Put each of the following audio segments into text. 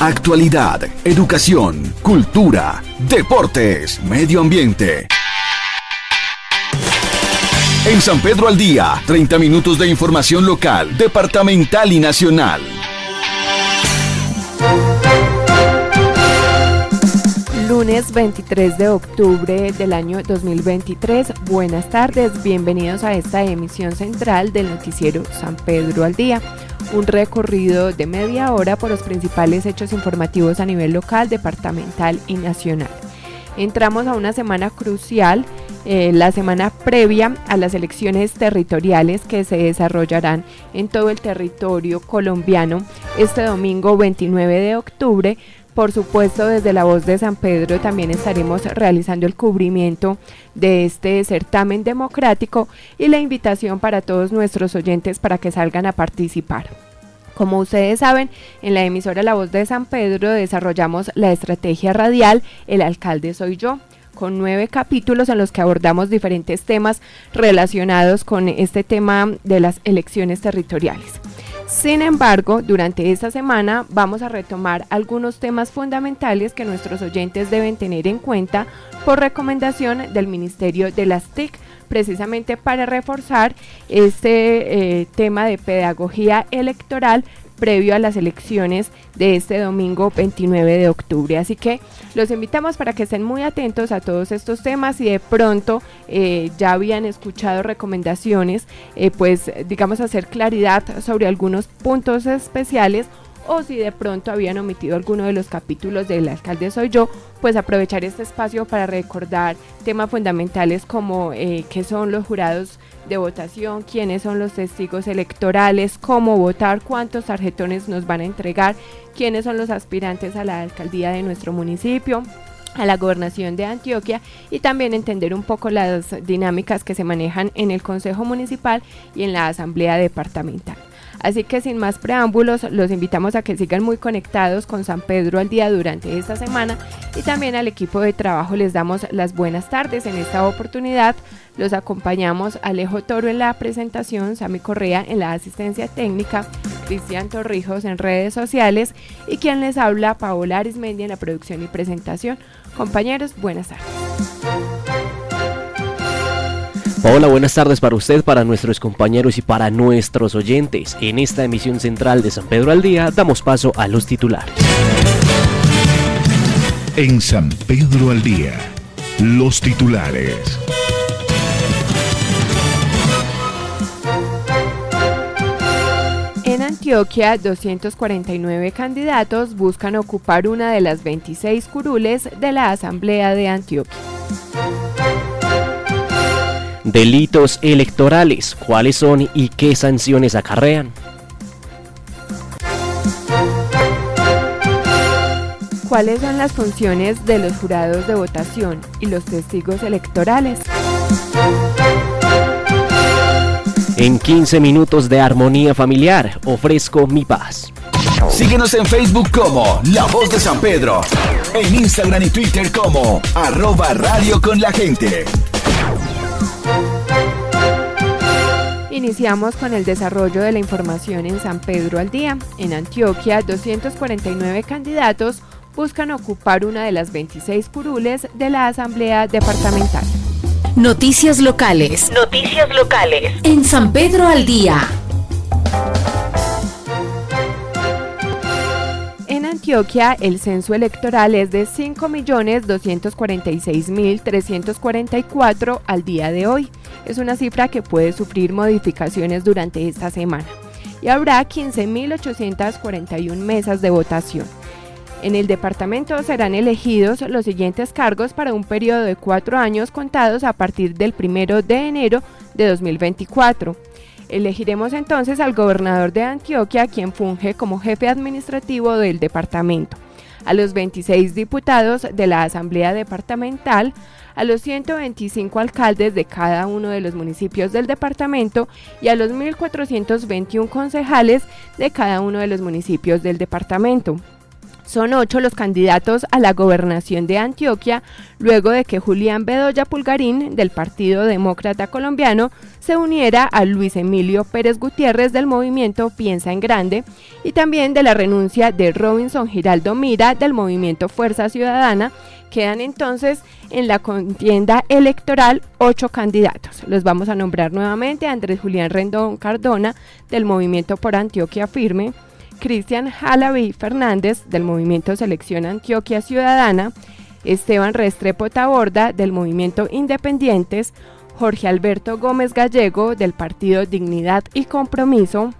Actualidad, educación, cultura, deportes, medio ambiente. En San Pedro al día, 30 minutos de información local, departamental y nacional. Lunes 23 de octubre del año 2023. Buenas tardes, bienvenidos a esta emisión central del noticiero San Pedro al día un recorrido de media hora por los principales hechos informativos a nivel local, departamental y nacional. Entramos a una semana crucial, eh, la semana previa a las elecciones territoriales que se desarrollarán en todo el territorio colombiano este domingo 29 de octubre por supuesto, desde la voz de San Pedro también estaremos realizando el cubrimiento de este certamen democrático y la invitación para todos nuestros oyentes para que salgan a participar. Como ustedes saben, en la emisora La Voz de San Pedro desarrollamos la estrategia radial El alcalde soy yo con nueve capítulos en los que abordamos diferentes temas relacionados con este tema de las elecciones territoriales. Sin embargo, durante esta semana vamos a retomar algunos temas fundamentales que nuestros oyentes deben tener en cuenta por recomendación del Ministerio de las TIC, precisamente para reforzar este eh, tema de pedagogía electoral previo a las elecciones de este domingo 29 de octubre. Así que los invitamos para que estén muy atentos a todos estos temas y de pronto eh, ya habían escuchado recomendaciones, eh, pues digamos hacer claridad sobre algunos puntos especiales o si de pronto habían omitido alguno de los capítulos del alcalde soy yo, pues aprovechar este espacio para recordar temas fundamentales como eh, qué son los jurados de votación, quiénes son los testigos electorales, cómo votar, cuántos tarjetones nos van a entregar, quiénes son los aspirantes a la alcaldía de nuestro municipio a la gobernación de Antioquia y también entender un poco las dinámicas que se manejan en el Consejo Municipal y en la Asamblea Departamental. Así que sin más preámbulos, los invitamos a que sigan muy conectados con San Pedro al día durante esta semana y también al equipo de trabajo les damos las buenas tardes en esta oportunidad. Los acompañamos Alejo Toro en la presentación, Sami Correa en la asistencia técnica, Cristian Torrijos en redes sociales y quien les habla, Paola Arismendi en la producción y presentación. Compañeros, buenas tardes. Hola, buenas tardes para usted, para nuestros compañeros y para nuestros oyentes. En esta emisión central de San Pedro al Día damos paso a los titulares. En San Pedro al Día, los titulares. En Antioquia, 249 candidatos buscan ocupar una de las 26 curules de la Asamblea de Antioquia. Delitos electorales, ¿cuáles son y qué sanciones acarrean? ¿Cuáles son las funciones de los jurados de votación y los testigos electorales? En 15 minutos de armonía familiar, ofrezco mi paz. Síguenos en Facebook como La Voz de San Pedro, en Instagram y Twitter como arroba radio con la gente. Iniciamos con el desarrollo de la información en San Pedro al día. En Antioquia, 249 candidatos buscan ocupar una de las 26 curules de la Asamblea Departamental. Noticias locales. Noticias locales. En San Pedro al día. Antioquia, el censo electoral es de 5.246.344 al día de hoy es una cifra que puede sufrir modificaciones durante esta semana y habrá 15.841 mesas de votación. En el departamento serán elegidos los siguientes cargos para un periodo de cuatro años contados a partir del primero de enero de 2024. Elegiremos entonces al gobernador de Antioquia, quien funge como jefe administrativo del departamento, a los 26 diputados de la Asamblea Departamental, a los 125 alcaldes de cada uno de los municipios del departamento y a los 1.421 concejales de cada uno de los municipios del departamento. Son ocho los candidatos a la gobernación de Antioquia, luego de que Julián Bedoya Pulgarín, del Partido Demócrata Colombiano, se uniera a Luis Emilio Pérez Gutiérrez del movimiento Piensa en Grande y también de la renuncia de Robinson Giraldo Mira del movimiento Fuerza Ciudadana. Quedan entonces en la contienda electoral ocho candidatos. Los vamos a nombrar nuevamente. Andrés Julián Rendón Cardona del movimiento por Antioquia Firme. Cristian Jalaví Fernández del Movimiento Selección Antioquia Ciudadana, Esteban Restrepo Taborda del Movimiento Independientes, Jorge Alberto Gómez Gallego del Partido Dignidad y Compromiso,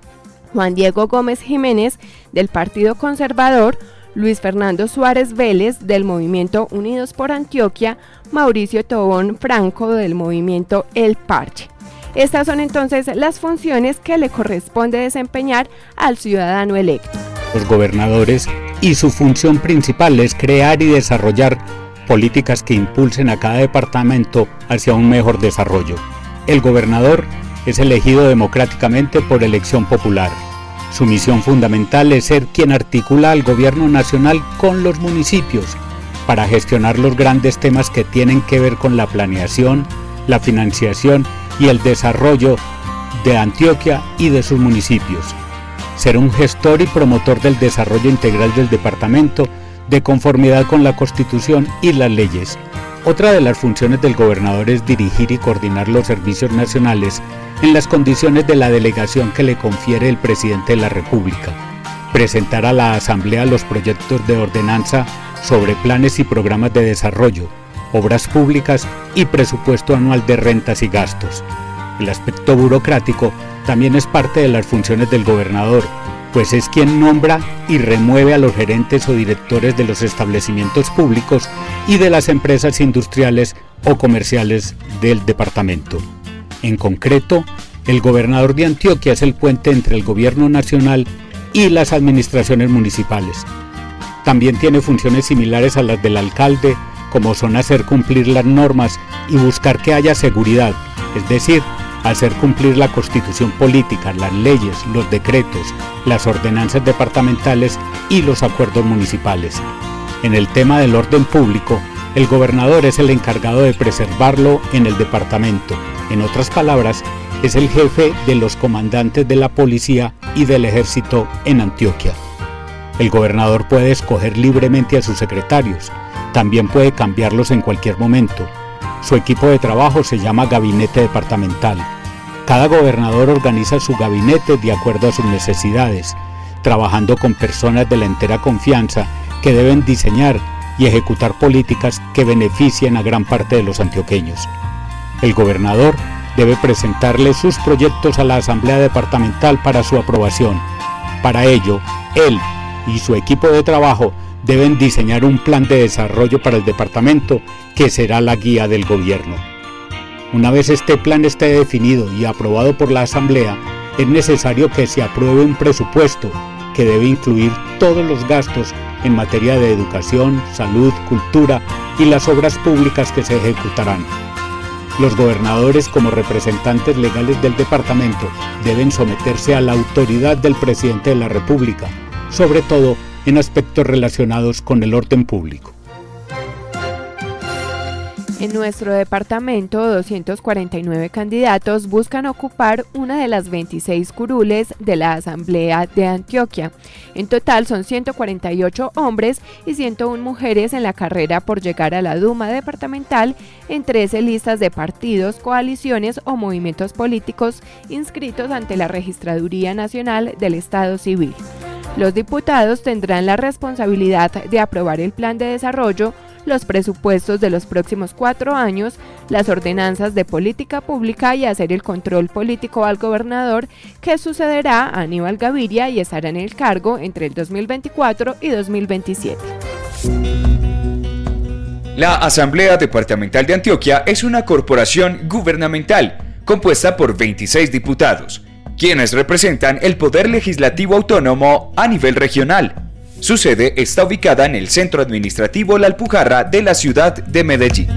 Juan Diego Gómez Jiménez del Partido Conservador, Luis Fernando Suárez Vélez del Movimiento Unidos por Antioquia, Mauricio Tobón Franco del Movimiento El Parche. Estas son entonces las funciones que le corresponde desempeñar al ciudadano electo. Los gobernadores y su función principal es crear y desarrollar políticas que impulsen a cada departamento hacia un mejor desarrollo. El gobernador es elegido democráticamente por elección popular. Su misión fundamental es ser quien articula al gobierno nacional con los municipios para gestionar los grandes temas que tienen que ver con la planeación, la financiación y el desarrollo de Antioquia y de sus municipios. Ser un gestor y promotor del desarrollo integral del departamento de conformidad con la Constitución y las leyes. Otra de las funciones del gobernador es dirigir y coordinar los servicios nacionales en las condiciones de la delegación que le confiere el presidente de la República. Presentar a la Asamblea los proyectos de ordenanza sobre planes y programas de desarrollo, obras públicas y presupuesto anual de rentas y gastos. El aspecto burocrático también es parte de las funciones del gobernador, pues es quien nombra y remueve a los gerentes o directores de los establecimientos públicos y de las empresas industriales o comerciales del departamento. En concreto, el gobernador de Antioquia es el puente entre el gobierno nacional y las administraciones municipales. También tiene funciones similares a las del alcalde como son hacer cumplir las normas y buscar que haya seguridad, es decir, hacer cumplir la constitución política, las leyes, los decretos, las ordenanzas departamentales y los acuerdos municipales. En el tema del orden público, el gobernador es el encargado de preservarlo en el departamento. En otras palabras, es el jefe de los comandantes de la policía y del ejército en Antioquia. El gobernador puede escoger libremente a sus secretarios, también puede cambiarlos en cualquier momento. Su equipo de trabajo se llama Gabinete Departamental. Cada gobernador organiza su gabinete de acuerdo a sus necesidades, trabajando con personas de la entera confianza que deben diseñar y ejecutar políticas que beneficien a gran parte de los antioqueños. El gobernador debe presentarle sus proyectos a la Asamblea Departamental para su aprobación. Para ello, él y su equipo de trabajo deben diseñar un plan de desarrollo para el departamento que será la guía del gobierno. Una vez este plan esté definido y aprobado por la Asamblea, es necesario que se apruebe un presupuesto que debe incluir todos los gastos en materia de educación, salud, cultura y las obras públicas que se ejecutarán. Los gobernadores como representantes legales del departamento deben someterse a la autoridad del presidente de la República, sobre todo en aspectos relacionados con el orden público. En nuestro departamento, 249 candidatos buscan ocupar una de las 26 curules de la Asamblea de Antioquia. En total son 148 hombres y 101 mujeres en la carrera por llegar a la Duma departamental en 13 listas de partidos, coaliciones o movimientos políticos inscritos ante la Registraduría Nacional del Estado Civil. Los diputados tendrán la responsabilidad de aprobar el plan de desarrollo, los presupuestos de los próximos cuatro años, las ordenanzas de política pública y hacer el control político al gobernador que sucederá a Aníbal Gaviria y estará en el cargo entre el 2024 y 2027. La Asamblea Departamental de Antioquia es una corporación gubernamental compuesta por 26 diputados quienes representan el poder legislativo autónomo a nivel regional. Su sede está ubicada en el Centro Administrativo La Alpujarra de la ciudad de Medellín.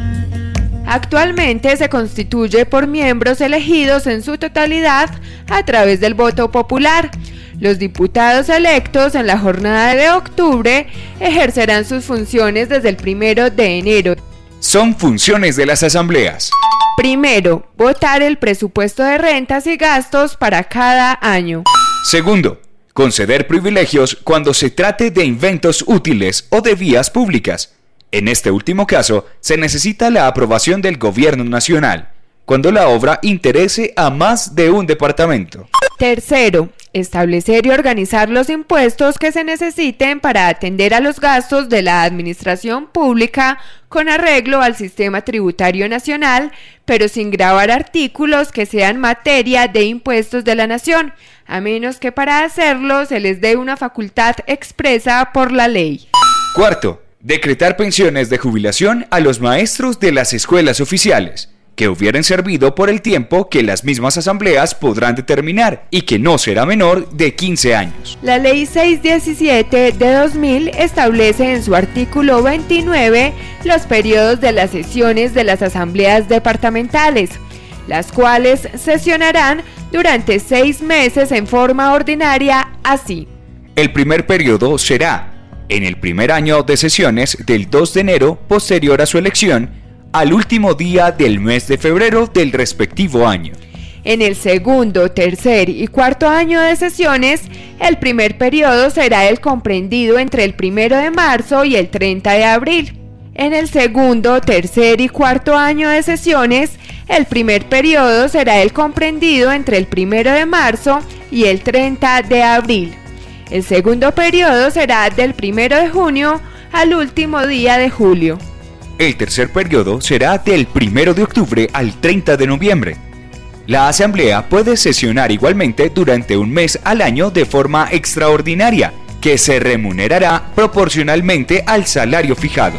Actualmente se constituye por miembros elegidos en su totalidad a través del voto popular. Los diputados electos en la jornada de octubre ejercerán sus funciones desde el primero de enero. Son funciones de las asambleas. Primero, votar el presupuesto de rentas y gastos para cada año. Segundo, conceder privilegios cuando se trate de inventos útiles o de vías públicas. En este último caso, se necesita la aprobación del Gobierno Nacional, cuando la obra interese a más de un departamento. Tercero, establecer y organizar los impuestos que se necesiten para atender a los gastos de la administración pública con arreglo al sistema tributario nacional, pero sin grabar artículos que sean materia de impuestos de la nación, a menos que para hacerlo se les dé una facultad expresa por la ley. Cuarto, decretar pensiones de jubilación a los maestros de las escuelas oficiales que hubieran servido por el tiempo que las mismas asambleas podrán determinar y que no será menor de 15 años. La Ley 617 de 2000 establece en su artículo 29 los periodos de las sesiones de las asambleas departamentales, las cuales sesionarán durante seis meses en forma ordinaria así. El primer periodo será en el primer año de sesiones del 2 de enero posterior a su elección al último día del mes de febrero del respectivo año. En el segundo, tercer y cuarto año de sesiones, el primer periodo será el comprendido entre el primero de marzo y el 30 de abril. En el segundo, tercer y cuarto año de sesiones, el primer periodo será el comprendido entre el primero de marzo y el 30 de abril. El segundo periodo será del 1 de junio al último día de julio. El tercer periodo será del 1 de octubre al 30 de noviembre. La Asamblea puede sesionar igualmente durante un mes al año de forma extraordinaria, que se remunerará proporcionalmente al salario fijado.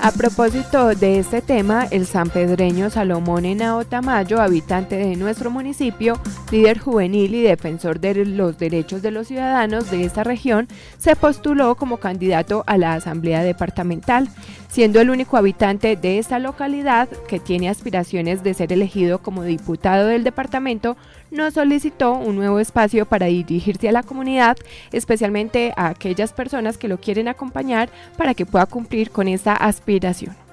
A propósito de este tema, el sanpedreño Salomón Henao Tamayo, habitante de nuestro municipio, líder juvenil y defensor de los derechos de los ciudadanos de esta región, se postuló como candidato a la Asamblea Departamental, siendo el único habitante de esta localidad que tiene aspiraciones de ser elegido como diputado del departamento, no solicitó un nuevo espacio para dirigirse a la comunidad, especialmente a aquellas personas que lo quieren acompañar para que pueda cumplir con esta aspiración.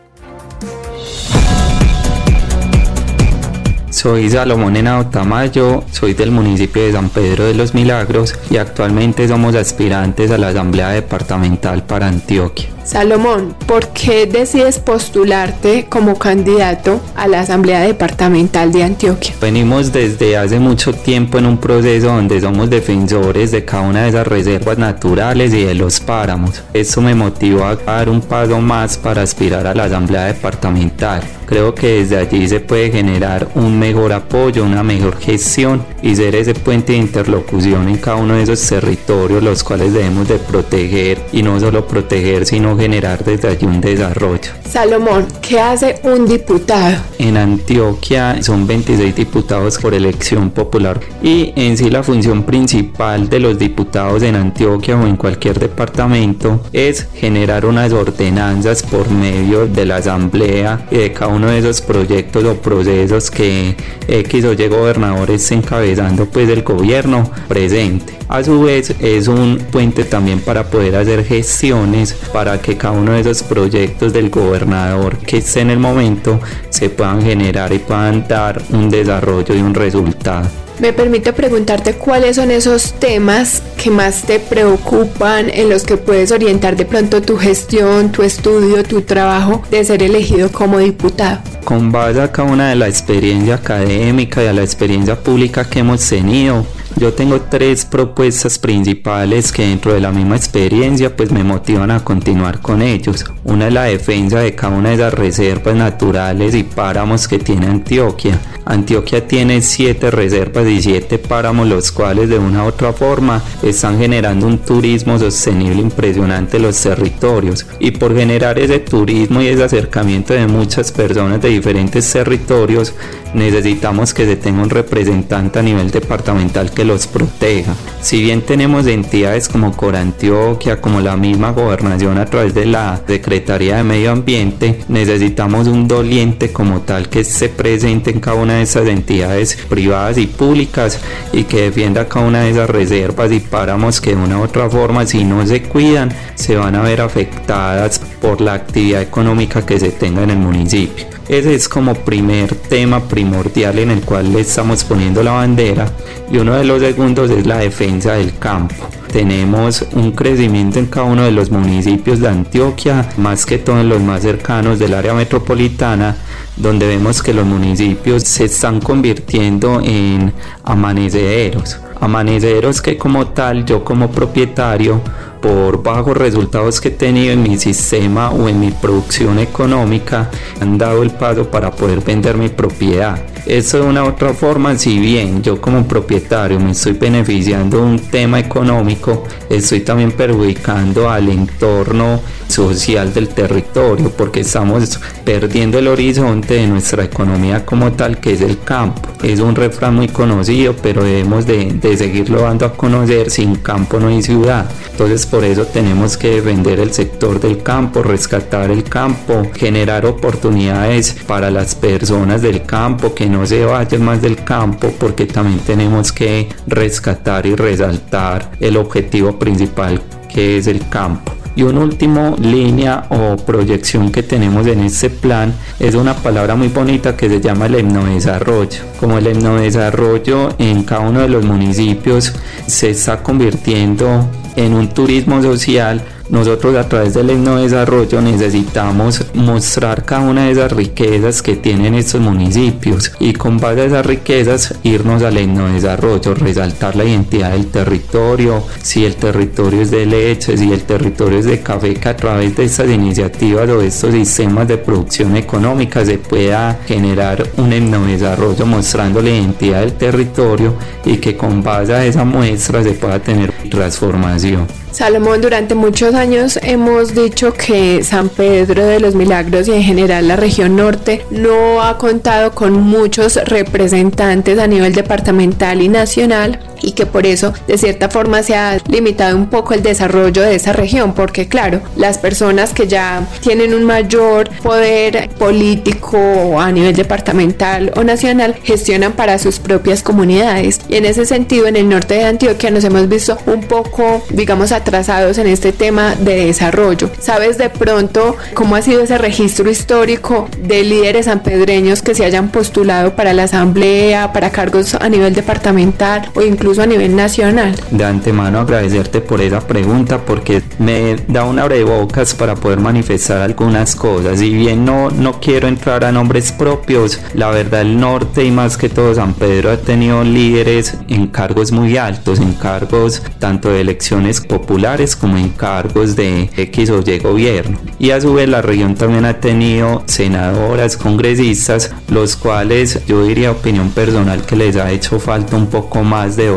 Soy Salomón Tamayo, soy del municipio de San Pedro de los Milagros y actualmente somos aspirantes a la Asamblea Departamental para Antioquia. Salomón, ¿por qué decides postularte como candidato a la Asamblea Departamental de Antioquia? Venimos desde hace mucho tiempo en un proceso donde somos defensores de cada una de esas reservas naturales y de los páramos. Eso me motivó a dar un paso más para aspirar a la Asamblea Departamental. Creo que desde allí se puede generar un mejor apoyo, una mejor gestión y ser ese puente de interlocución en cada uno de esos territorios los cuales debemos de proteger y no solo proteger sino generar desde allí un desarrollo. Salomón, ¿qué hace un diputado? En Antioquia son 26 diputados por elección popular y en sí la función principal de los diputados en Antioquia o en cualquier departamento es generar unas ordenanzas por medio de la asamblea y de cada uno de esos proyectos o procesos que X o Y gobernador esté encabezando pues el gobierno presente. A su vez es un puente también para poder hacer gestiones para que cada uno de esos proyectos del gobernador que esté en el momento se puedan generar y puedan dar un desarrollo y un resultado. Me permite preguntarte cuáles son esos temas que más te preocupan, en los que puedes orientar de pronto tu gestión, tu estudio, tu trabajo de ser elegido como diputado. Con base a cada una de la experiencia académica y a la experiencia pública que hemos tenido, yo tengo tres propuestas principales que dentro de la misma experiencia pues me motivan a continuar con ellos. Una es la defensa de cada una de las reservas naturales y páramos que tiene Antioquia. Antioquia tiene siete reservas y siete páramos, los cuales de una u otra forma están generando un turismo sostenible impresionante en los territorios. Y por generar ese turismo y ese acercamiento de muchas personas de diferentes territorios, necesitamos que se tenga un representante a nivel departamental que los proteja. Si bien tenemos entidades como Corantioquia, como la misma gobernación a través de la Secretaría de Medio Ambiente, necesitamos un doliente como tal que se presente en cada una de esas entidades privadas y públicas y que defienda cada una de esas reservas y páramos que de una u otra forma si no se cuidan se van a ver afectadas por la actividad económica que se tenga en el municipio. Ese es como primer tema primordial en el cual le estamos poniendo la bandera y uno de los segundos es la defensa del campo. Tenemos un crecimiento en cada uno de los municipios de Antioquia, más que todo en los más cercanos del área metropolitana, donde vemos que los municipios se están convirtiendo en amaneceros. Amaneceros que como tal yo como propietario por bajos resultados que he tenido en mi sistema o en mi producción económica han dado el paso para poder vender mi propiedad. Eso de una u otra forma, si bien yo como propietario me estoy beneficiando de un tema económico, estoy también perjudicando al entorno social del territorio porque estamos perdiendo el horizonte de nuestra economía como tal que es el campo. Es un refrán muy conocido pero debemos de, seguirlo dando a conocer, sin campo no hay ciudad. Entonces por eso tenemos que vender el sector del campo, rescatar el campo, generar oportunidades para las personas del campo, que no se vayan más del campo, porque también tenemos que rescatar y resaltar el objetivo principal que es el campo. Y una última línea o proyección que tenemos en este plan es una palabra muy bonita que se llama el desarrollo Como el desarrollo en cada uno de los municipios se está convirtiendo en un turismo social nosotros a través del desarrollo necesitamos mostrar cada una de esas riquezas que tienen estos municipios y con base a esas riquezas irnos al desarrollo, resaltar la identidad del territorio, si el territorio es de leche, si el territorio es de café, que a través de estas iniciativas o de estos sistemas de producción económica se pueda generar un desarrollo mostrando la identidad del territorio y que con base a esa muestra se pueda tener transformación. Salomón, durante muchos años hemos dicho que San Pedro de los Milagros y en general la región norte no ha contado con muchos representantes a nivel departamental y nacional y que por eso de cierta forma se ha limitado un poco el desarrollo de esa región porque claro, las personas que ya tienen un mayor poder político a nivel departamental o nacional gestionan para sus propias comunidades y en ese sentido en el norte de Antioquia nos hemos visto un poco digamos atrasados en este tema de desarrollo. ¿Sabes de pronto cómo ha sido ese registro histórico de líderes sanpedreños que se hayan postulado para la asamblea, para cargos a nivel departamental o incluso a nivel nacional? De antemano agradecerte por esa pregunta porque me da una bocas para poder manifestar algunas cosas. Si bien no, no quiero entrar a nombres propios, la verdad el norte y más que todo San Pedro ha tenido líderes en cargos muy altos, en cargos tanto de elecciones populares como en cargos de X o Y gobierno. Y a su vez la región también ha tenido senadoras, congresistas, los cuales yo diría opinión personal que les ha hecho falta un poco más de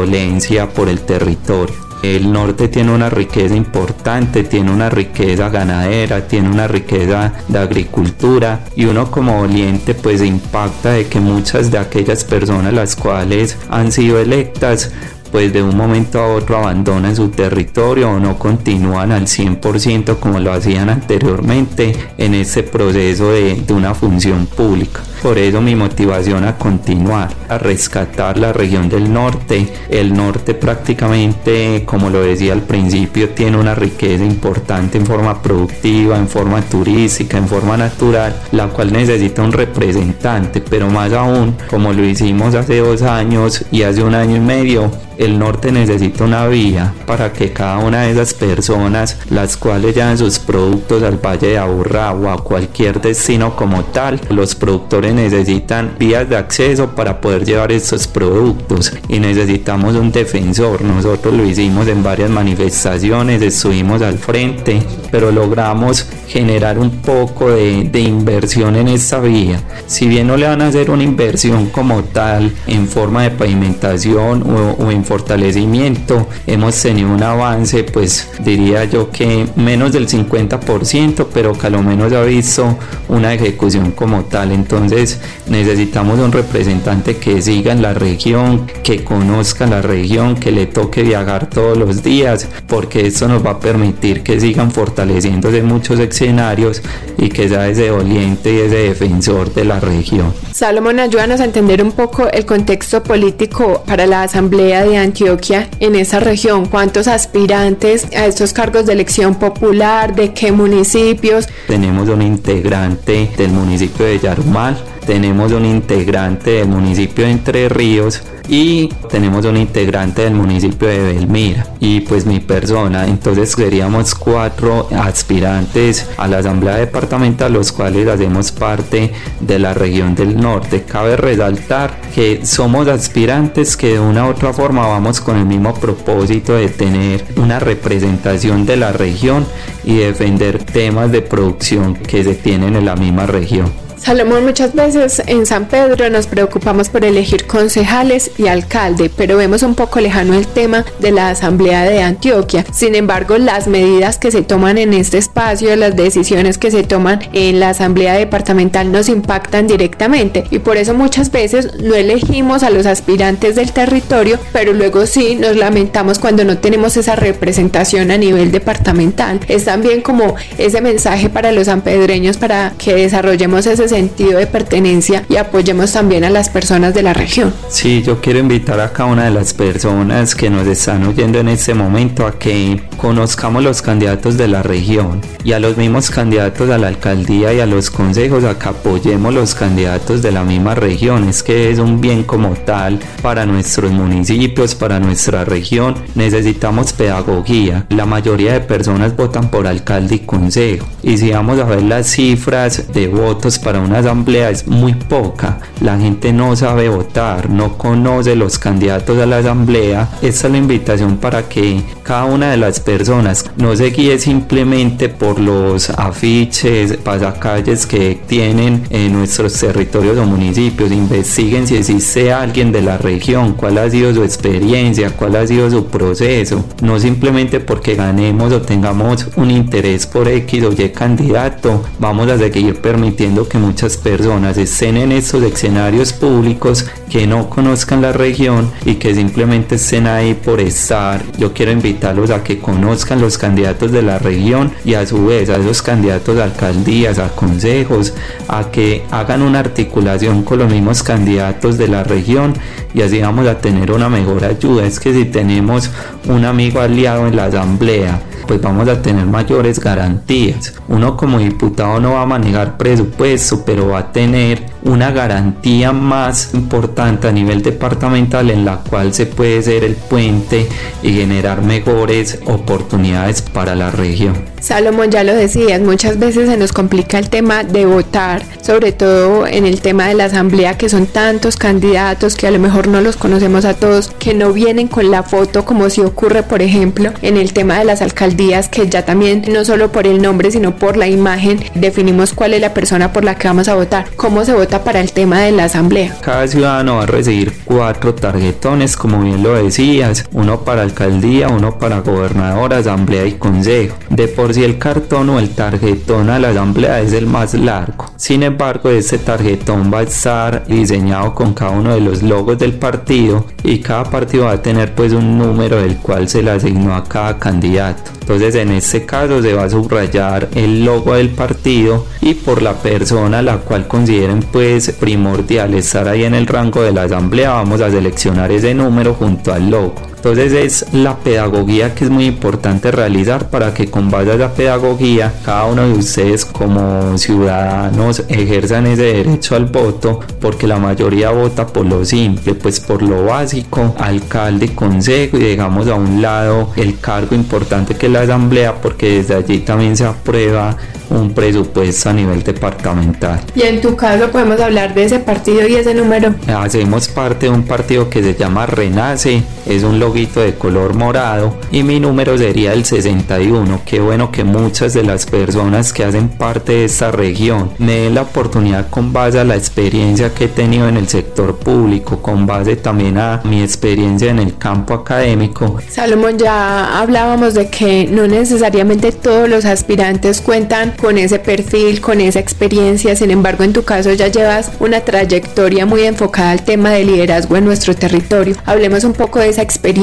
por el territorio. El norte tiene una riqueza importante, tiene una riqueza ganadera, tiene una riqueza de agricultura y uno como oliente pues impacta de que muchas de aquellas personas las cuales han sido electas pues de un momento a otro abandonan su territorio o no continúan al 100% como lo hacían anteriormente en ese proceso de, de, una función pública. Por eso mi motivación a continuar, a rescatar la región del norte. El norte prácticamente, como lo decía al principio, tiene una riqueza importante en forma productiva, en forma turística, en forma natural, la cual necesita un representante, pero más aún, como lo hicimos hace dos años y hace un año y medio, el norte necesita una vía para que cada una de esas personas, las cuales llevan sus productos al Valle de Aburrá o a cualquier destino como tal, los productores necesitan vías de acceso para poder llevar estos productos y necesitamos un defensor. Nosotros lo hicimos en varias manifestaciones, estuvimos al frente pero logramos generar un poco de, inversión en esta vía. Si bien no le van a hacer una inversión como tal en forma de pavimentación o, en fortalecimiento, hemos tenido un avance, pues diría yo que menos del 50%, pero que a lo menos ha visto una ejecución como tal. Entonces necesitamos un representante que siga en la región, que conozca la región, que le toque viajar todos los días, porque esto nos va a permitir que sigan fortaleciéndose muchos escenarios y que sea ese doliente y ese defensor de la región. Salomón, ayúdanos a entender un poco el contexto político para la Asamblea de Antioquia en esa región. ¿Cuántos aspirantes a estos cargos de elección popular? ¿De qué municipios? Tenemos un integrante del municipio de Yarumal, tenemos un integrante del municipio de Entre Ríos, y tenemos un integrante del municipio de Belmira y pues mi persona. Entonces seríamos cuatro aspirantes a la asamblea departamental, los cuales hacemos parte de la región del norte. Cabe resaltar que somos aspirantes que de una u otra forma vamos con el mismo propósito de tener una representación de la región y defender temas de producción que se tienen en la misma región. Salomón, muchas veces en San Pedro nos preocupamos por elegir concejales y alcalde, pero vemos un poco lejano el tema de la Asamblea de Antioquia. Sin embargo, las medidas que se toman en este espacio, las decisiones que se toman en la Asamblea Departamental nos impactan directamente y por eso muchas veces no elegimos a los aspirantes del territorio, pero luego sí nos lamentamos cuando no tenemos esa representación a nivel departamental. Es también como ese mensaje para los sanpedreños para que desarrollemos ese sentido de pertenencia y apoyemos también a las personas de la región. Sí, yo quiero invitar a cada una de las personas que nos están oyendo en este momento a que conozcamos los candidatos de la región y a los mismos candidatos a la alcaldía y a los consejos a que apoyemos los candidatos de la misma región. Es que es un bien como tal para nuestros municipios, para nuestra región. Necesitamos pedagogía. La mayoría de personas votan por alcalde y consejo. Y si vamos a ver las cifras de votos para una asamblea es muy poca. La gente no sabe votar, no conoce los candidatos a la asamblea. Esta es la invitación para que cada una de las personas no se guíe simplemente por los afiches, pasacalles que tienen en nuestros territorios o municipios. Investiguen si existe alguien de la región, cuál ha sido su experiencia, cuál ha sido su proceso. No simplemente porque ganemos o tengamos un interés por X o Y candidato, vamos a seguir permitiendo que muchas personas estén en estos escenarios públicos que no conozcan la región y que simplemente estén ahí por estar. Yo quiero invitarlos a que conozcan los candidatos de la región y a su vez a esos candidatos a alcaldías, a consejos, a que hagan una articulación con los mismos candidatos de la región y así vamos a tener una mejor ayuda. Es que si tenemos un amigo aliado en la asamblea, pues vamos a tener mayores garantías. Uno como diputado no va a manejar presupuesto, pero va a tener una garantía más importante a nivel departamental en la cual se puede ser el puente y generar mejores oportunidades para la región. Salomón, ya lo decías, muchas veces se nos complica el tema de votar, sobre todo en el tema de la asamblea, que son tantos candidatos que a lo mejor no los conocemos a todos, que no vienen con la foto como si ocurre, por ejemplo, en el tema de las alcaldías, que ya también no solo por el nombre, sino por la imagen, definimos cuál es la persona por la que vamos a votar. ¿Cómo se vota para el tema de la asamblea? Cada ciudadano va a recibir cuatro tarjetones, como bien lo decías, uno para alcaldía, uno para gobernador, asamblea y consejo. De por si el cartón o el tarjetón a la asamblea es el más largo. Sin embargo, este tarjetón va a estar diseñado con cada uno de los logos del partido y cada partido va a tener pues un número del cual se le asignó a cada candidato. Entonces en este caso se va a subrayar el logo del partido y por la persona la cual consideren pues primordial estar ahí en el rango de la asamblea vamos a seleccionar ese número junto al logo. Entonces es la pedagogía que es muy importante realizar para que con base a la pedagogía cada uno de ustedes como ciudadanos ejerzan ese derecho al voto porque la mayoría vota por lo simple, pues por lo básico, alcalde, consejo y dejamos a un lado el cargo importante que es la asamblea porque desde allí también se aprueba un presupuesto a nivel departamental. Y en tu caso podemos hablar de ese partido y ese número. Hacemos parte de un partido que se llama Renace, es un loguito de color morado y mi número sería el 61. Qué bueno que muchas de las personas que hacen parte de esta región me den la oportunidad con base a la experiencia que he tenido en el sector público, con base también a mi experiencia en el campo académico. Salomón, ya hablábamos de que no necesariamente todos los aspirantes cuentan con ese perfil, con esa experiencia, sin embargo en tu caso ya llevas una trayectoria muy enfocada al tema de liderazgo en nuestro territorio. Hablemos un poco de esa experiencia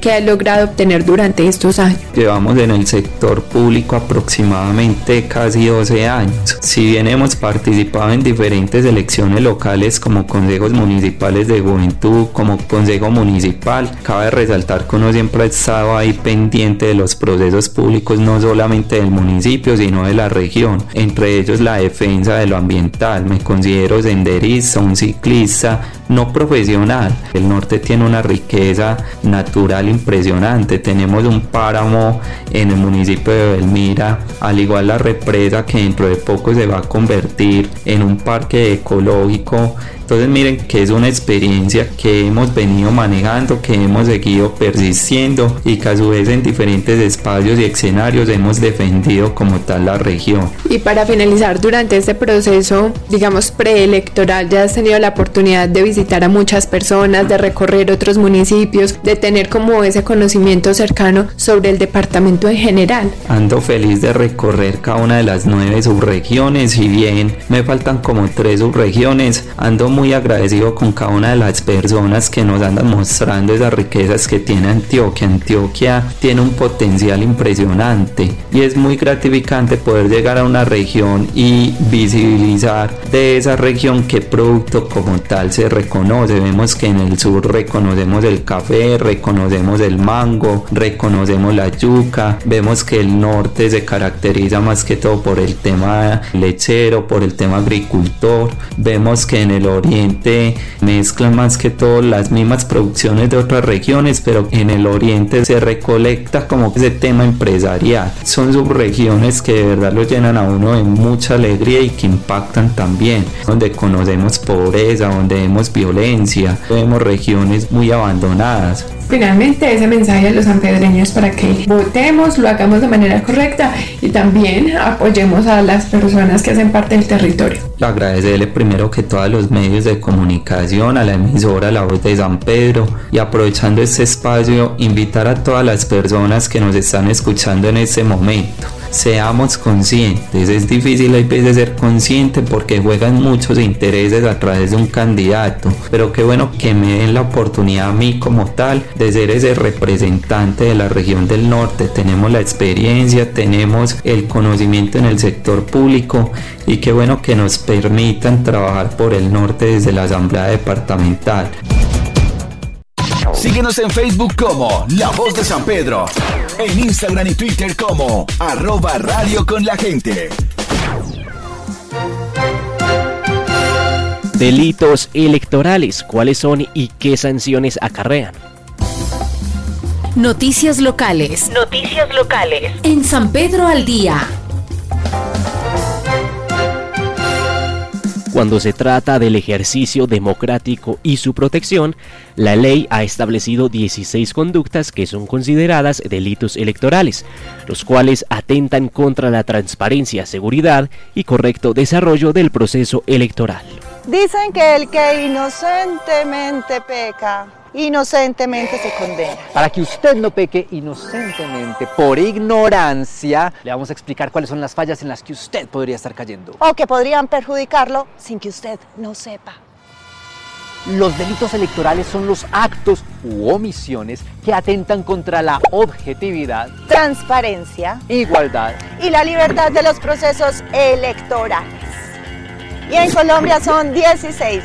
que has logrado obtener durante estos años. Llevamos en el sector público aproximadamente casi 12 años. Si bien hemos participado en diferentes elecciones locales como consejos municipales de juventud, como consejo municipal, cabe resaltar que uno siempre ha estado ahí pendiente de los procesos públicos no solamente del municipio sino de la región, entre ellos la defensa de lo ambiental. Me considero senderista, un ciclista, no profesional. El norte tiene una riqueza natural impresionante. Tenemos un páramo en el municipio de Belmira, al igual la represa que dentro de poco se va a convertir en un parque ecológico entonces miren que es una experiencia que hemos venido manejando, que hemos seguido persistiendo y que a su vez en diferentes espacios y escenarios hemos defendido como tal la región. Y para finalizar, durante este proceso, digamos, preelectoral, ya has tenido la oportunidad de visitar a muchas personas, de recorrer otros municipios, de tener como ese conocimiento cercano sobre el departamento en general. Ando feliz de recorrer cada una de las nueve subregiones, si bien me faltan como tres subregiones, ando muy muy agradecido con cada una de las personas que nos andan mostrando esas riquezas que tiene Antioquia. Antioquia tiene un potencial impresionante y es muy gratificante poder llegar a una región y visibilizar de esa región qué producto como tal se reconoce. Vemos que en el sur reconocemos el café, reconocemos el mango, reconocemos la yuca, vemos que el norte se caracteriza más que todo por el tema lechero, por el tema agricultor, vemos que en el oriente oriente mezclan más que todo las mismas producciones de otras regiones, pero en el oriente se recolecta como ese tema empresarial. Son subregiones que de verdad lo llenan a uno de mucha alegría y que impactan también, donde conocemos pobreza, donde vemos violencia, vemos regiones muy abandonadas finalmente ese mensaje a los sanpedreños para que votemos, lo hagamos de manera correcta y también apoyemos a las personas que hacen parte del territorio. Agradecerle primero que todos los medios de comunicación, a la emisora La Voz de San Pedro y aprovechando este espacio invitar a todas las personas que nos están escuchando en este momento seamos conscientes. Es difícil a veces ser consciente porque juegan muchos intereses a través de un candidato, pero qué bueno que me den la oportunidad a mí como tal de ser ese representante de la región del norte. Tenemos la experiencia, tenemos el conocimiento en el sector público y qué bueno que nos permitan trabajar por el norte desde la Asamblea Departamental. Síguenos en Facebook como La Voz de San Pedro. En Instagram y Twitter como arroba radio con la gente. Delitos electorales, ¿cuáles son y qué sanciones acarrean? Noticias locales. Noticias locales. En San Pedro al día. Cuando se trata del ejercicio democrático y su protección, la ley ha establecido 16 conductas que son consideradas delitos electorales, los cuales atentan contra la transparencia, seguridad y correcto desarrollo del proceso electoral. Dicen que el que inocentemente peca inocentemente se condena. Para que usted no peque inocentemente por ignorancia, le vamos a explicar cuáles son las fallas en las que usted podría estar cayendo. O que podrían perjudicarlo sin que usted no sepa. Los delitos electorales son los actos u omisiones que atentan contra la objetividad, transparencia, igualdad y la libertad de los procesos electorales. Y en Colombia son 16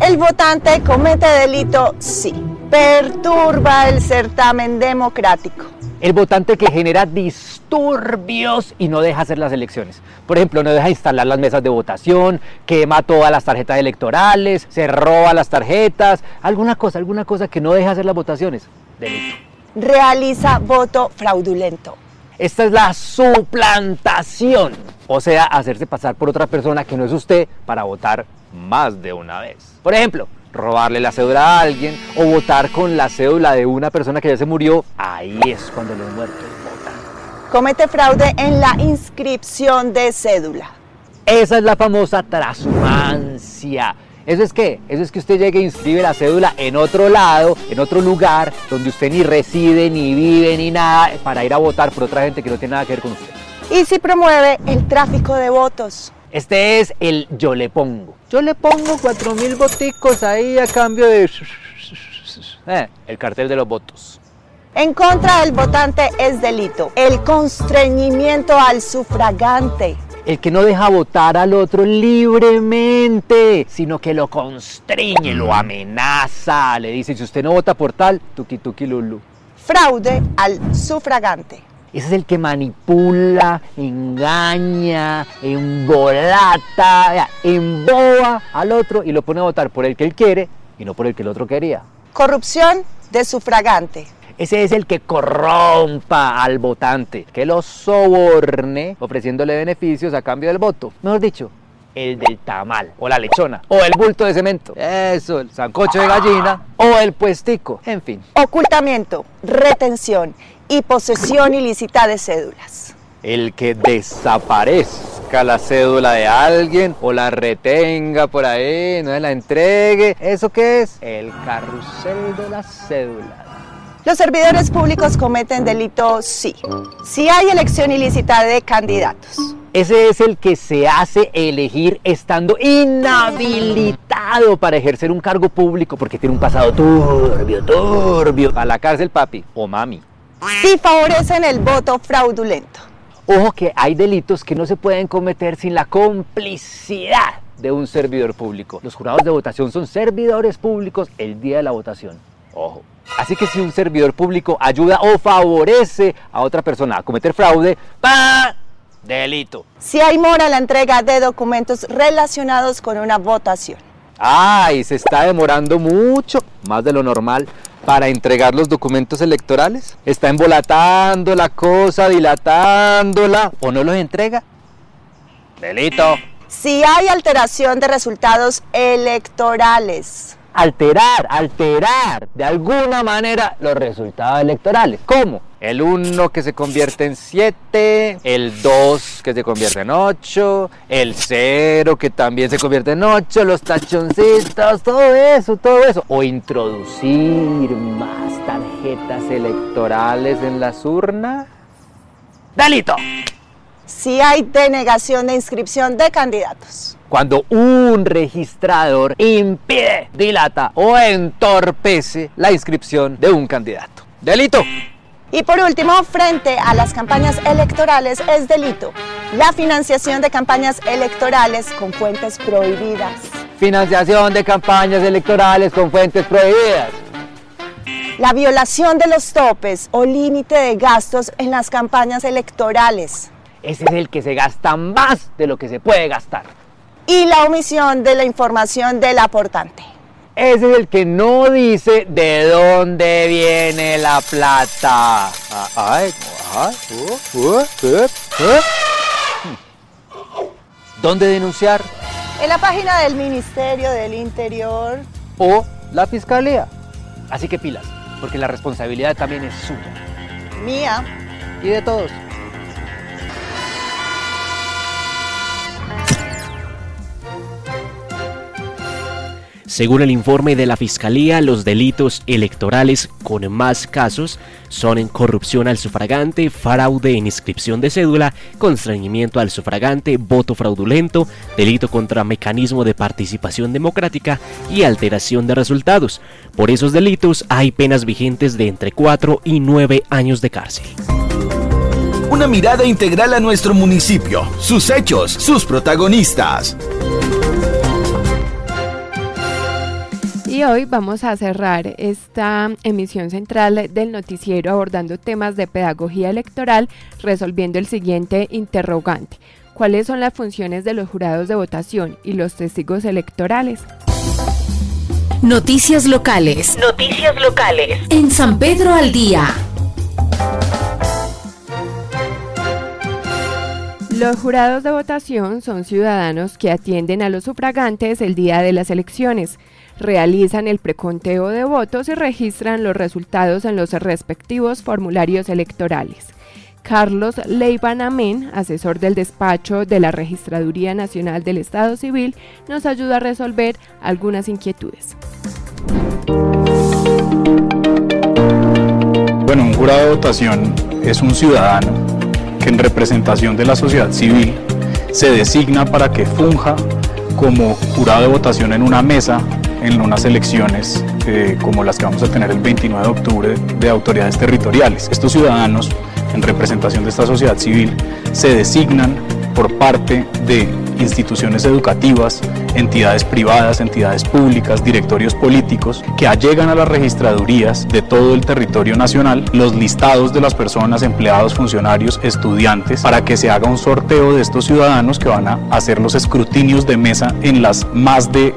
el votante comete delito, sí. Perturba el certamen democrático. El votante que genera disturbios y no deja hacer las elecciones. Por ejemplo, no deja instalar las mesas de votación, quema todas las tarjetas electorales, se roba las tarjetas, alguna cosa, alguna cosa que no deja hacer las votaciones. Delito. Realiza voto fraudulento. Esta es la suplantación, o sea, hacerse pasar por otra persona que no es usted para votar más de una vez. Por ejemplo, robarle la cédula a alguien o votar con la cédula de una persona que ya se murió, ahí es cuando los muertos votan. Comete fraude en la inscripción de cédula. Esa es la famosa transhumancia. ¿Eso es qué? Eso es que usted llegue e inscribe la cédula en otro lado, en otro lugar, donde usted ni reside, ni vive, ni nada, para ir a votar por otra gente que no tiene nada que ver con usted. Y si promueve el tráfico de votos. Este es el yo le pongo. Yo le pongo cuatro mil boticos ahí a cambio de... Eh, el cartel de los votos. En contra del votante es delito. El constreñimiento al sufragante. El que no deja votar al otro libremente, sino que lo constriñe, lo amenaza, le dice, si usted no vota por tal, tuki tuki lulu. Fraude al sufragante. Ese es el que manipula, engaña, embolata, emboba al otro y lo pone a votar por el que él quiere y no por el que el otro quería. Corrupción de sufragante. Ese es el que corrompa al votante, que lo soborne ofreciéndole beneficios a cambio del voto. Mejor dicho, el del tamal, o la lechona, o el bulto de cemento. Eso, el sancocho de gallina, o el puestico, en fin. Ocultamiento, retención y posesión ilícita de cédulas. El que desaparezca la cédula de alguien o la retenga por ahí, no se la entregue. ¿Eso qué es? El carrusel de las cédulas. Los servidores públicos cometen delito sí. Si hay elección ilícita de candidatos. Ese es el que se hace elegir estando inhabilitado para ejercer un cargo público porque tiene un pasado turbio, turbio. A la cárcel, papi o mami. Si favorecen el voto fraudulento. Ojo que hay delitos que no se pueden cometer sin la complicidad de un servidor público. Los jurados de votación son servidores públicos el día de la votación. Ojo. Así que si un servidor público ayuda o favorece a otra persona a cometer fraude, ¡pa! Delito. Si hay mora la entrega de documentos relacionados con una votación. Ay, se está demorando mucho, más de lo normal, para entregar los documentos electorales. Está embolatando la cosa, dilatándola, o no los entrega. Delito. Si hay alteración de resultados electorales alterar, alterar de alguna manera los resultados electorales. ¿Cómo? El 1 que se convierte en 7, el 2 que se convierte en 8, el 0 que también se convierte en 8, los tachoncitos, todo eso, todo eso. O introducir más tarjetas electorales en las urnas. ¡Delito! Si hay denegación de inscripción de candidatos cuando un registrador impide, dilata o entorpece la inscripción de un candidato. Delito. Y por último, frente a las campañas electorales es delito la financiación de campañas electorales con fuentes prohibidas. Financiación de campañas electorales con fuentes prohibidas. La violación de los topes o límite de gastos en las campañas electorales. Ese es el que se gasta más de lo que se puede gastar y la omisión de la información del aportante. Ese es el que no dice de dónde viene la plata. ¿Dónde denunciar? En la página del Ministerio del Interior. O la Fiscalía. Así que pilas, porque la responsabilidad también es suya. Mía. Y de todos. Según el informe de la Fiscalía, los delitos electorales con más casos son en corrupción al sufragante, fraude en inscripción de cédula, constreñimiento al sufragante, voto fraudulento, delito contra mecanismo de participación democrática y alteración de resultados. Por esos delitos hay penas vigentes de entre 4 y 9 años de cárcel. Una mirada integral a nuestro municipio, sus hechos, sus protagonistas. Y hoy vamos a cerrar esta emisión central del noticiero abordando temas de pedagogía electoral, resolviendo el siguiente interrogante. ¿Cuáles son las funciones de los jurados de votación y los testigos electorales? Noticias locales. Noticias locales. En San Pedro al día. Los jurados de votación son ciudadanos que atienden a los sufragantes el día de las elecciones, realizan el preconteo de votos y registran los resultados en los respectivos formularios electorales. Carlos Leiban Amén, asesor del despacho de la Registraduría Nacional del Estado Civil, nos ayuda a resolver algunas inquietudes. Bueno, un jurado de votación es un ciudadano que en representación de la sociedad civil se designa para que funja como jurado de votación en una mesa en unas elecciones eh, como las que vamos a tener el 29 de octubre de autoridades territoriales. Estos ciudadanos, en representación de esta sociedad civil, se designan por parte de instituciones educativas, entidades privadas, entidades públicas, directorios políticos, que allegan a las registradurías de todo el territorio nacional los listados de las personas, empleados, funcionarios, estudiantes, para que se haga un sorteo de estos ciudadanos que van a hacer los escrutinios de mesa en las más de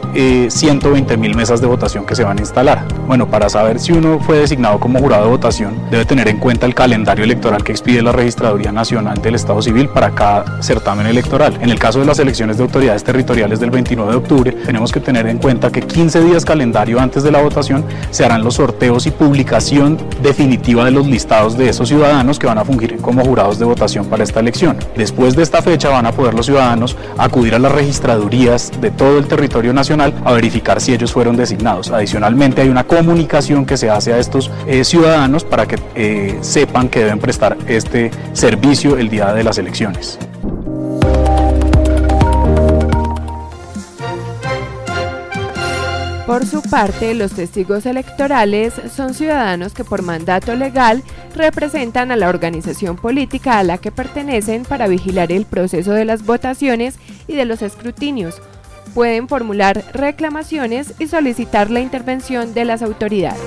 120 eh, mil mesas de votación que se van a instalar. Bueno, para saber si uno fue designado como jurado de votación, debe tener en cuenta el calendario electoral que expide la Registraduría Nacional del Estado Civil para cada certamen electoral. En el caso de las elecciones de autoridades territoriales del 29 de octubre, tenemos que tener en cuenta que 15 días calendario antes de la votación se harán los sorteos y publicación definitiva de los listados de esos ciudadanos que van a fungir como jurados de votación para esta elección. Después de esta fecha van a poder los ciudadanos acudir a las registradurías de todo el territorio nacional a verificar si ellos fueron designados. Adicionalmente hay una comunicación que se hace a estos eh, ciudadanos para que eh, sepan que deben prestar este servicio el día de las elecciones. Por su parte, los testigos electorales son ciudadanos que por mandato legal representan a la organización política a la que pertenecen para vigilar el proceso de las votaciones y de los escrutinios. Pueden formular reclamaciones y solicitar la intervención de las autoridades.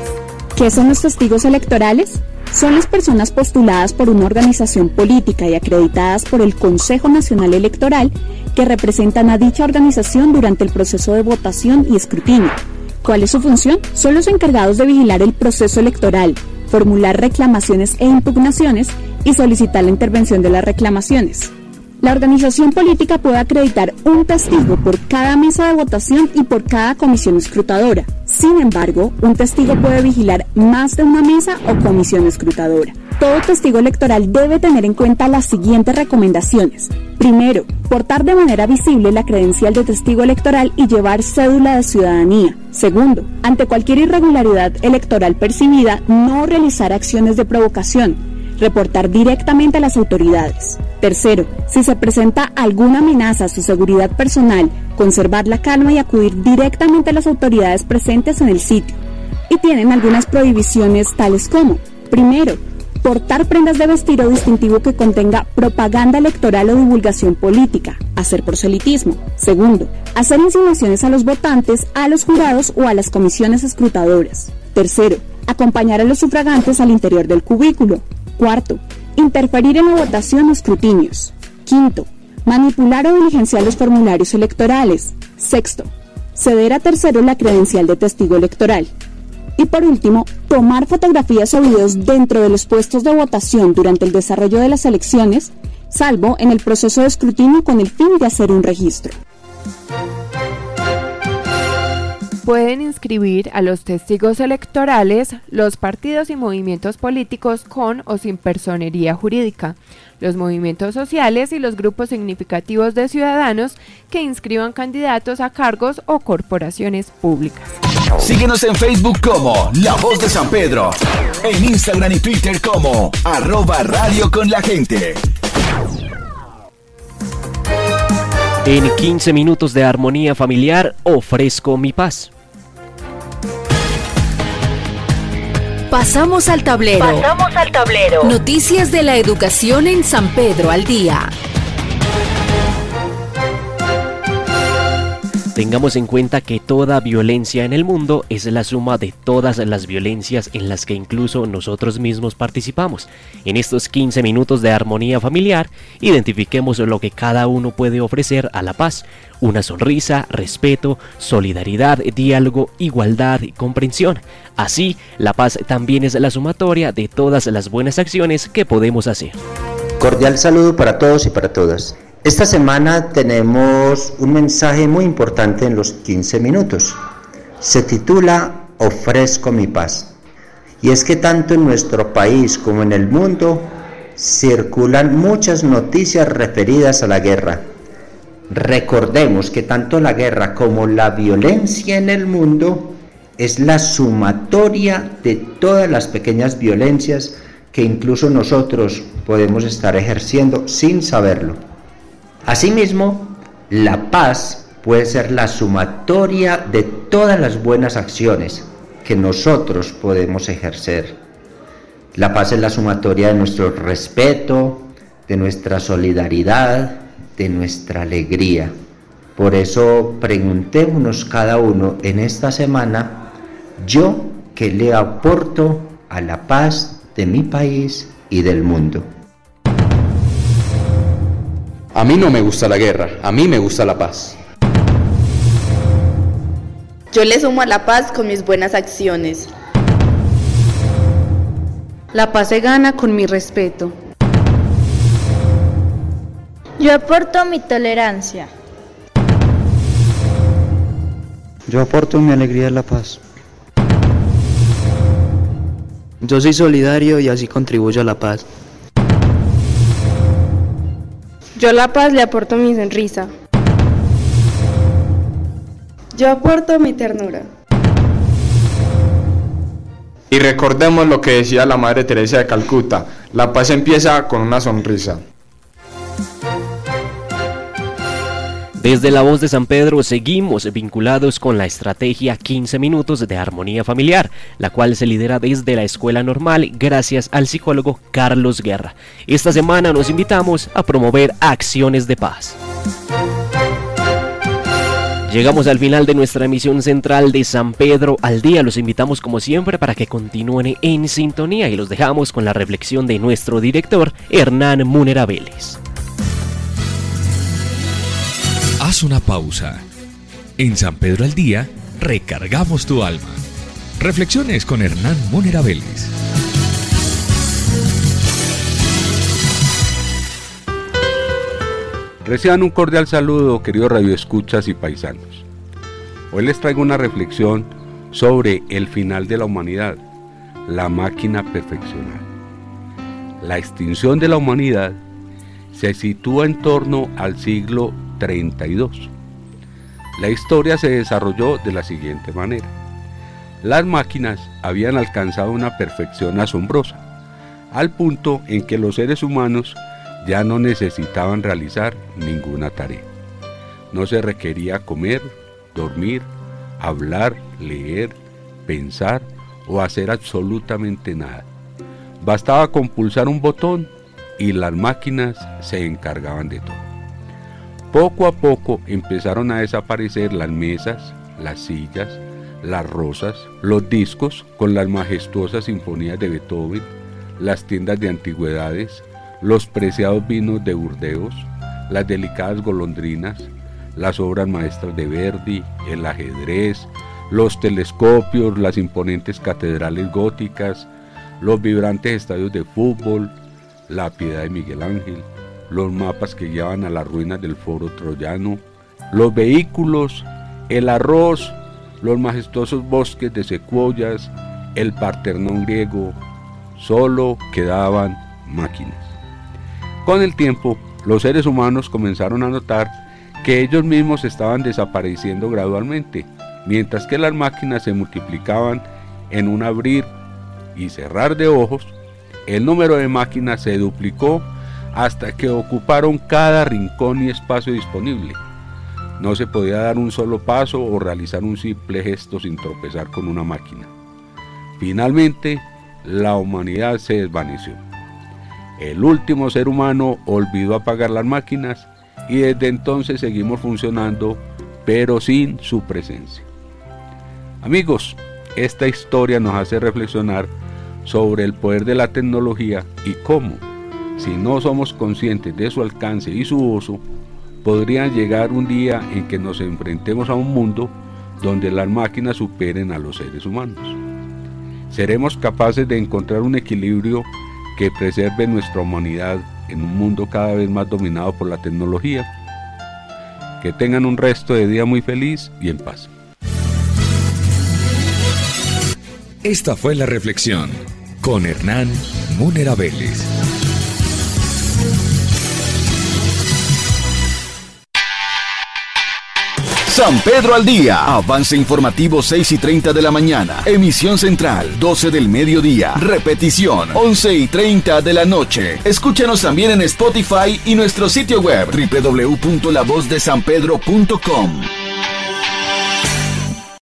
¿Qué son los testigos electorales? Son las personas postuladas por una organización política y acreditadas por el Consejo Nacional Electoral que representan a dicha organización durante el proceso de votación y escrutinio. ¿Cuál es su función? Son los encargados de vigilar el proceso electoral, formular reclamaciones e impugnaciones y solicitar la intervención de las reclamaciones. La organización política puede acreditar un testigo por cada mesa de votación y por cada comisión escrutadora. Sin embargo, un testigo puede vigilar más de una mesa o comisión escrutadora. Todo testigo electoral debe tener en cuenta las siguientes recomendaciones. Primero, portar de manera visible la credencial de testigo electoral y llevar cédula de ciudadanía. Segundo, ante cualquier irregularidad electoral percibida, no realizar acciones de provocación reportar directamente a las autoridades. Tercero, si se presenta alguna amenaza a su seguridad personal, conservar la calma y acudir directamente a las autoridades presentes en el sitio. Y tienen algunas prohibiciones tales como, primero, portar prendas de vestir o distintivo que contenga propaganda electoral o divulgación política, hacer proselitismo. Segundo, hacer insinuaciones a los votantes, a los jurados o a las comisiones escrutadoras. Tercero, acompañar a los sufragantes al interior del cubículo. Cuarto, interferir en la votación o escrutinios. Quinto, manipular o diligenciar los formularios electorales. Sexto, ceder a tercero la credencial de testigo electoral. Y por último, tomar fotografías o videos dentro de los puestos de votación durante el desarrollo de las elecciones, salvo en el proceso de escrutinio con el fin de hacer un registro pueden inscribir a los testigos electorales los partidos y movimientos políticos con o sin personería jurídica, los movimientos sociales y los grupos significativos de ciudadanos que inscriban candidatos a cargos o corporaciones públicas. Síguenos en Facebook como La Voz de San Pedro, en Instagram y Twitter como arroba radio con la gente. En 15 minutos de armonía familiar ofrezco mi paz. Pasamos al tablero. Pasamos al tablero. Noticias de la educación en San Pedro al día. Tengamos en cuenta que toda violencia en el mundo es la suma de todas las violencias en las que incluso nosotros mismos participamos. En estos 15 minutos de armonía familiar, identifiquemos lo que cada uno puede ofrecer a la paz. Una sonrisa, respeto, solidaridad, diálogo, igualdad y comprensión. Así, la paz también es la sumatoria de todas las buenas acciones que podemos hacer. Cordial saludo para todos y para todas. Esta semana tenemos un mensaje muy importante en los 15 minutos. Se titula Ofrezco mi paz. Y es que tanto en nuestro país como en el mundo circulan muchas noticias referidas a la guerra. Recordemos que tanto la guerra como la violencia en el mundo es la sumatoria de todas las pequeñas violencias que incluso nosotros podemos estar ejerciendo sin saberlo. Asimismo, la paz puede ser la sumatoria de todas las buenas acciones que nosotros podemos ejercer. La paz es la sumatoria de nuestro respeto, de nuestra solidaridad, de nuestra alegría. Por eso preguntémonos cada uno en esta semana, yo que le aporto a la paz de mi país y del mundo. A mí no me gusta la guerra, a mí me gusta la paz. Yo le sumo a la paz con mis buenas acciones. La paz se gana con mi respeto. Yo aporto mi tolerancia. Yo aporto mi alegría a la paz. Yo soy solidario y así contribuyo a la paz. Yo la paz le aporto mi sonrisa. Yo aporto mi ternura. Y recordemos lo que decía la Madre Teresa de Calcuta, la paz empieza con una sonrisa. Desde la voz de San Pedro seguimos vinculados con la estrategia 15 minutos de armonía familiar, la cual se lidera desde la escuela normal gracias al psicólogo Carlos Guerra. Esta semana nos invitamos a promover acciones de paz. Llegamos al final de nuestra emisión central de San Pedro al día. Los invitamos como siempre para que continúen en sintonía y los dejamos con la reflexión de nuestro director Hernán Munera Vélez. Haz una pausa. En San Pedro al Día, recargamos tu alma. Reflexiones con Hernán Monera Vélez. Reciban un cordial saludo, queridos radioescuchas y paisanos. Hoy les traigo una reflexión sobre el final de la humanidad, la máquina perfeccional. La extinción de la humanidad se sitúa en torno al siglo 32. La historia se desarrolló de la siguiente manera. Las máquinas habían alcanzado una perfección asombrosa, al punto en que los seres humanos ya no necesitaban realizar ninguna tarea. No se requería comer, dormir, hablar, leer, pensar o hacer absolutamente nada. Bastaba con pulsar un botón y las máquinas se encargaban de todo. Poco a poco empezaron a desaparecer las mesas, las sillas, las rosas, los discos con las majestuosas sinfonías de Beethoven, las tiendas de antigüedades, los preciados vinos de Burdeos, las delicadas golondrinas, las obras maestras de Verdi, el ajedrez, los telescopios, las imponentes catedrales góticas, los vibrantes estadios de fútbol, la piedad de Miguel Ángel, los mapas que llevan a las ruinas del foro troyano, los vehículos, el arroz, los majestuosos bosques de secuoyas, el parternón griego, solo quedaban máquinas. Con el tiempo, los seres humanos comenzaron a notar que ellos mismos estaban desapareciendo gradualmente, mientras que las máquinas se multiplicaban en un abrir y cerrar de ojos, el número de máquinas se duplicó hasta que ocuparon cada rincón y espacio disponible. No se podía dar un solo paso o realizar un simple gesto sin tropezar con una máquina. Finalmente, la humanidad se desvaneció. El último ser humano olvidó apagar las máquinas y desde entonces seguimos funcionando, pero sin su presencia. Amigos, esta historia nos hace reflexionar sobre el poder de la tecnología y cómo si no somos conscientes de su alcance y su uso, podría llegar un día en que nos enfrentemos a un mundo donde las máquinas superen a los seres humanos. Seremos capaces de encontrar un equilibrio que preserve nuestra humanidad en un mundo cada vez más dominado por la tecnología. Que tengan un resto de día muy feliz y en paz. Esta fue la reflexión con Hernán Múnera Vélez. San Pedro al día. Avance informativo 6 y 30 de la mañana. Emisión central 12 del mediodía. Repetición 11 y 30 de la noche. Escúchanos también en Spotify y nuestro sitio web www.lavozdesanpedro.com.